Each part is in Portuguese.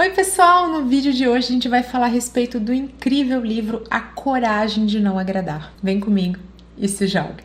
Oi, pessoal! No vídeo de hoje a gente vai falar a respeito do incrível livro A Coragem de Não Agradar. Vem comigo e se joga!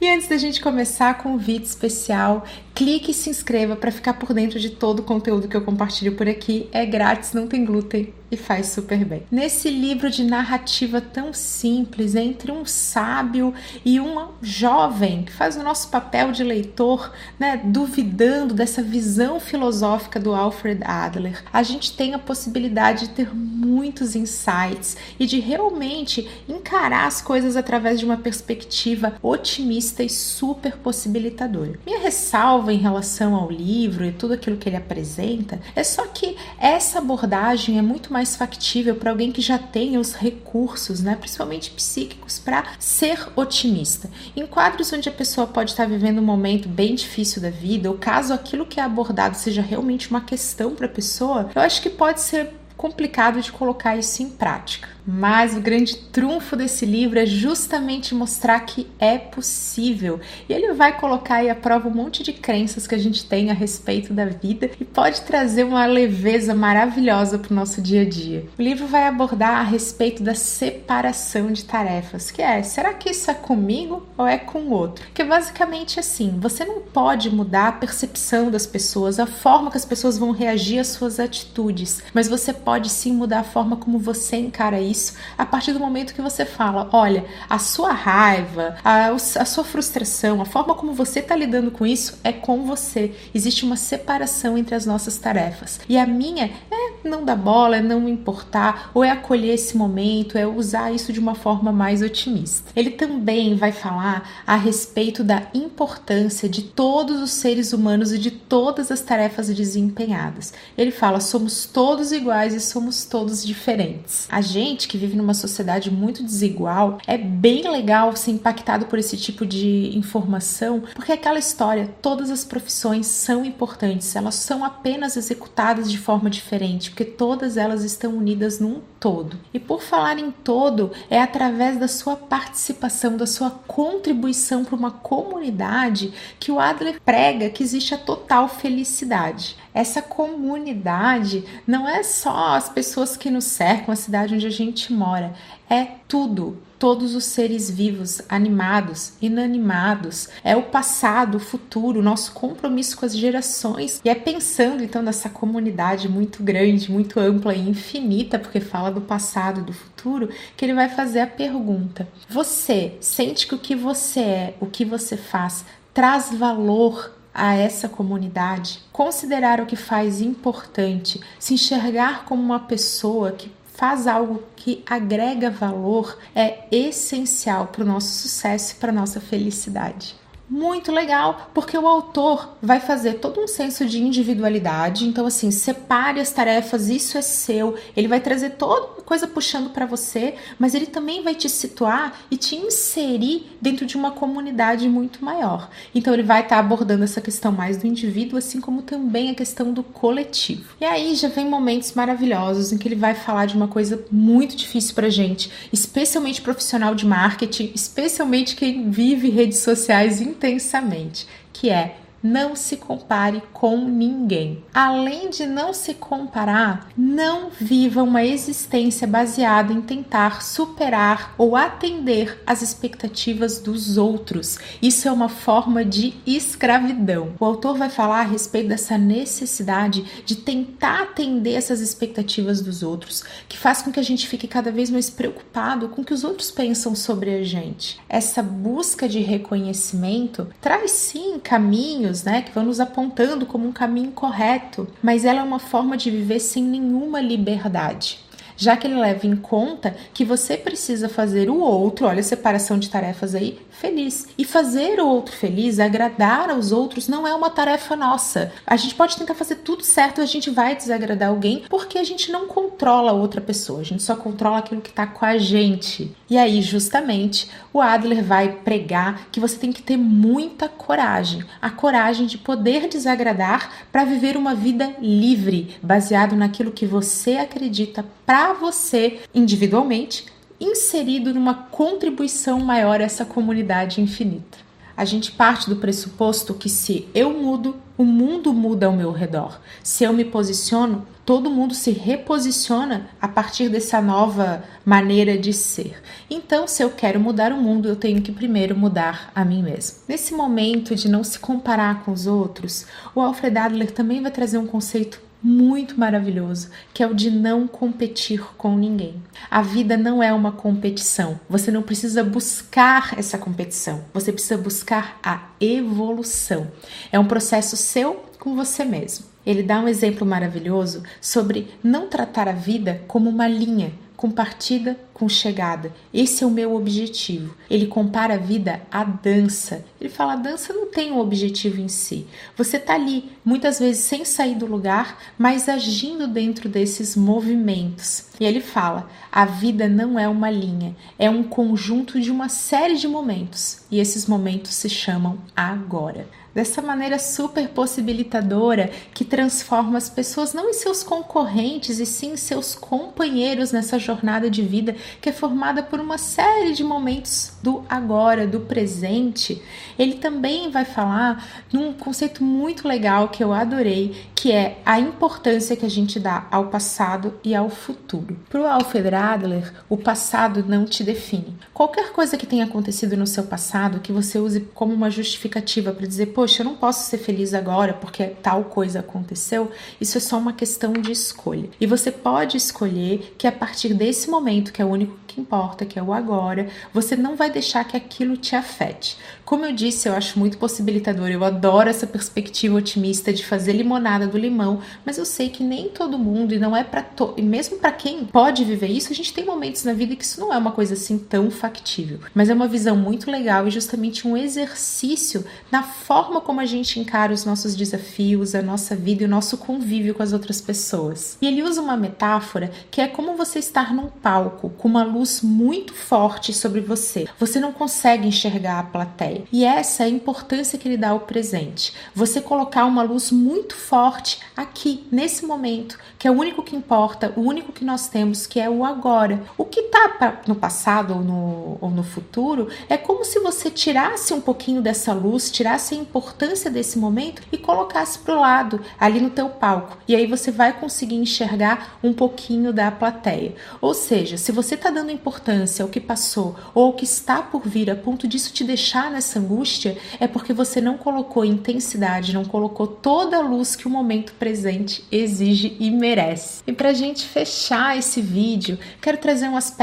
E antes da gente começar vídeo especial, clique e se inscreva para ficar por dentro de todo o conteúdo que eu compartilho por aqui. É grátis, não tem glúten e faz super bem. Nesse livro de narrativa tão simples, entre um sábio e uma jovem que faz o nosso papel de leitor, né, duvidando dessa visão filosófica do Alfred Adler, a gente tem a possibilidade de ter muitos insights e de realmente encarar as coisas através de uma perspectiva otimista e super possibilitadora. Minha ressalva em relação ao livro e tudo aquilo que ele apresenta é só que essa abordagem é muito mais factível para alguém que já tenha os recursos, né, principalmente psíquicos, para ser otimista. Em quadros onde a pessoa pode estar vivendo um momento bem difícil da vida, ou caso aquilo que é abordado seja realmente uma questão para a pessoa, eu acho que pode ser complicado de colocar isso em prática. Mas o grande trunfo desse livro é justamente mostrar que é possível. E ele vai colocar aí à prova um monte de crenças que a gente tem a respeito da vida e pode trazer uma leveza maravilhosa para o nosso dia a dia. O livro vai abordar a respeito da separação de tarefas, que é, será que isso é comigo ou é com o outro? Que é basicamente assim, você não pode mudar a percepção das pessoas, a forma que as pessoas vão reagir às suas atitudes, mas você pode sim mudar a forma como você encara isso isso a partir do momento que você fala: olha, a sua raiva, a, a sua frustração, a forma como você está lidando com isso é com você. Existe uma separação entre as nossas tarefas. E a minha é não dar bola, é não importar, ou é acolher esse momento, é usar isso de uma forma mais otimista. Ele também vai falar a respeito da importância de todos os seres humanos e de todas as tarefas desempenhadas. Ele fala: somos todos iguais e somos todos diferentes. A gente gente que vive numa sociedade muito desigual, é bem legal ser impactado por esse tipo de informação, porque é aquela história, todas as profissões são importantes, elas são apenas executadas de forma diferente, porque todas elas estão unidas num todo. E por falar em todo, é através da sua participação, da sua contribuição para uma comunidade que o Adler prega que existe a total felicidade. Essa comunidade não é só as pessoas que nos cercam, a cidade onde a gente mora, é tudo, todos os seres vivos, animados, inanimados, é o passado, o futuro, o nosso compromisso com as gerações. E é pensando então nessa comunidade muito grande, muito ampla e infinita, porque fala do passado e do futuro, que ele vai fazer a pergunta: Você sente que o que você é, o que você faz, traz valor a essa comunidade, considerar o que faz importante, se enxergar como uma pessoa que faz algo que agrega valor é essencial para o nosso sucesso e para a nossa felicidade muito legal, porque o autor vai fazer todo um senso de individualidade. Então, assim, separe as tarefas, isso é seu. Ele vai trazer toda coisa puxando para você, mas ele também vai te situar e te inserir dentro de uma comunidade muito maior. Então, ele vai estar tá abordando essa questão mais do indivíduo, assim como também a questão do coletivo. E aí já vem momentos maravilhosos em que ele vai falar de uma coisa muito difícil pra gente, especialmente profissional de marketing, especialmente quem vive redes sociais intensamente, que é não se compare com ninguém. Além de não se comparar, não viva uma existência baseada em tentar superar ou atender às expectativas dos outros. Isso é uma forma de escravidão. O autor vai falar a respeito dessa necessidade de tentar atender essas expectativas dos outros, que faz com que a gente fique cada vez mais preocupado com o que os outros pensam sobre a gente. Essa busca de reconhecimento traz sim caminhos caminhos, né, que vão nos apontando como um caminho correto, mas ela é uma forma de viver sem nenhuma liberdade já que ele leva em conta que você precisa fazer o outro, olha a separação de tarefas aí, feliz. E fazer o outro feliz, agradar aos outros, não é uma tarefa nossa. A gente pode tentar fazer tudo certo, a gente vai desagradar alguém, porque a gente não controla a outra pessoa, a gente só controla aquilo que está com a gente. E aí, justamente, o Adler vai pregar que você tem que ter muita coragem, a coragem de poder desagradar para viver uma vida livre, baseado naquilo que você acredita para você individualmente inserido numa contribuição maior a essa comunidade infinita. A gente parte do pressuposto que se eu mudo, o mundo muda ao meu redor. Se eu me posiciono, todo mundo se reposiciona a partir dessa nova maneira de ser. Então, se eu quero mudar o mundo, eu tenho que primeiro mudar a mim mesmo. Nesse momento de não se comparar com os outros, o Alfred Adler também vai trazer um conceito muito maravilhoso, que é o de não competir com ninguém. A vida não é uma competição. Você não precisa buscar essa competição. Você precisa buscar a evolução. É um processo seu com você mesmo. Ele dá um exemplo maravilhoso sobre não tratar a vida como uma linha, com partida, com chegada. Esse é o meu objetivo. Ele compara a vida à dança. Ele fala: a dança não tem um objetivo em si. Você está ali, muitas vezes sem sair do lugar, mas agindo dentro desses movimentos. E ele fala: a vida não é uma linha, é um conjunto de uma série de momentos. E esses momentos se chamam agora dessa maneira super possibilitadora que transforma as pessoas não em seus concorrentes e sim em seus companheiros nessa jornada de vida que é formada por uma série de momentos do agora, do presente. Ele também vai falar num conceito muito legal que eu adorei, que é a importância que a gente dá ao passado e ao futuro. Para o Alfred Adler, o passado não te define. Qualquer coisa que tenha acontecido no seu passado que você use como uma justificativa para dizer, poxa, eu não posso ser feliz agora porque tal coisa aconteceu, isso é só uma questão de escolha. E você pode escolher que a partir desse momento, que é o único que importa, que é o agora, você não vai deixar que aquilo te afete. Como eu disse, eu acho muito possibilitador, eu adoro essa perspectiva otimista de fazer limonada do limão, mas eu sei que nem todo mundo, e não é para todo, e mesmo para quem pode viver isso, a gente tem momentos na vida que isso não é uma coisa assim tão factível. Mas é uma visão muito legal e justamente um exercício na forma como a gente encara os nossos desafios, a nossa vida e o nosso convívio com as outras pessoas. E ele usa uma metáfora que é como você estar num palco com uma luz muito forte sobre você. Você não consegue enxergar a plateia. E essa é a importância que ele dá ao presente. Você colocar uma luz muito forte aqui, nesse momento, que é o único que importa, o único que nós temos, que é o agora. O que está no passado ou no, ou no futuro é como se você tirasse um pouquinho dessa luz, tirasse a importância desse momento e colocasse para o lado, ali no teu palco. E aí você vai conseguir enxergar um pouquinho da plateia. Ou seja, se você está dando importância ao que passou ou ao que está por vir a ponto disso te deixar nessa angústia, é porque você não colocou intensidade, não colocou toda a luz que o momento presente exige e merece. E para gente fechar esse vídeo, quero trazer um aspecto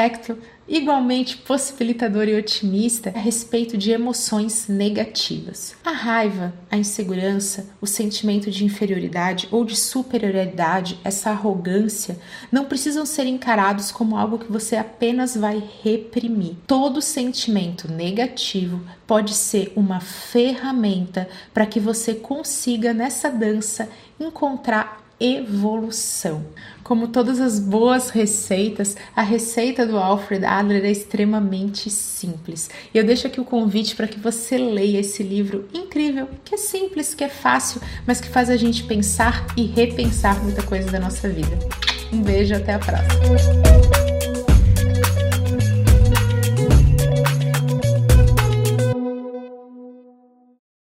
igualmente possibilitador e otimista a respeito de emoções negativas. A raiva, a insegurança, o sentimento de inferioridade ou de superioridade, essa arrogância, não precisam ser encarados como algo que você apenas vai reprimir. Todo sentimento negativo pode ser uma ferramenta para que você consiga nessa dança encontrar evolução. Como todas as boas receitas, a receita do Alfred Adler é extremamente simples. E eu deixo aqui o convite para que você leia esse livro incrível, que é simples, que é fácil, mas que faz a gente pensar e repensar muita coisa da nossa vida. Um beijo, até a próxima.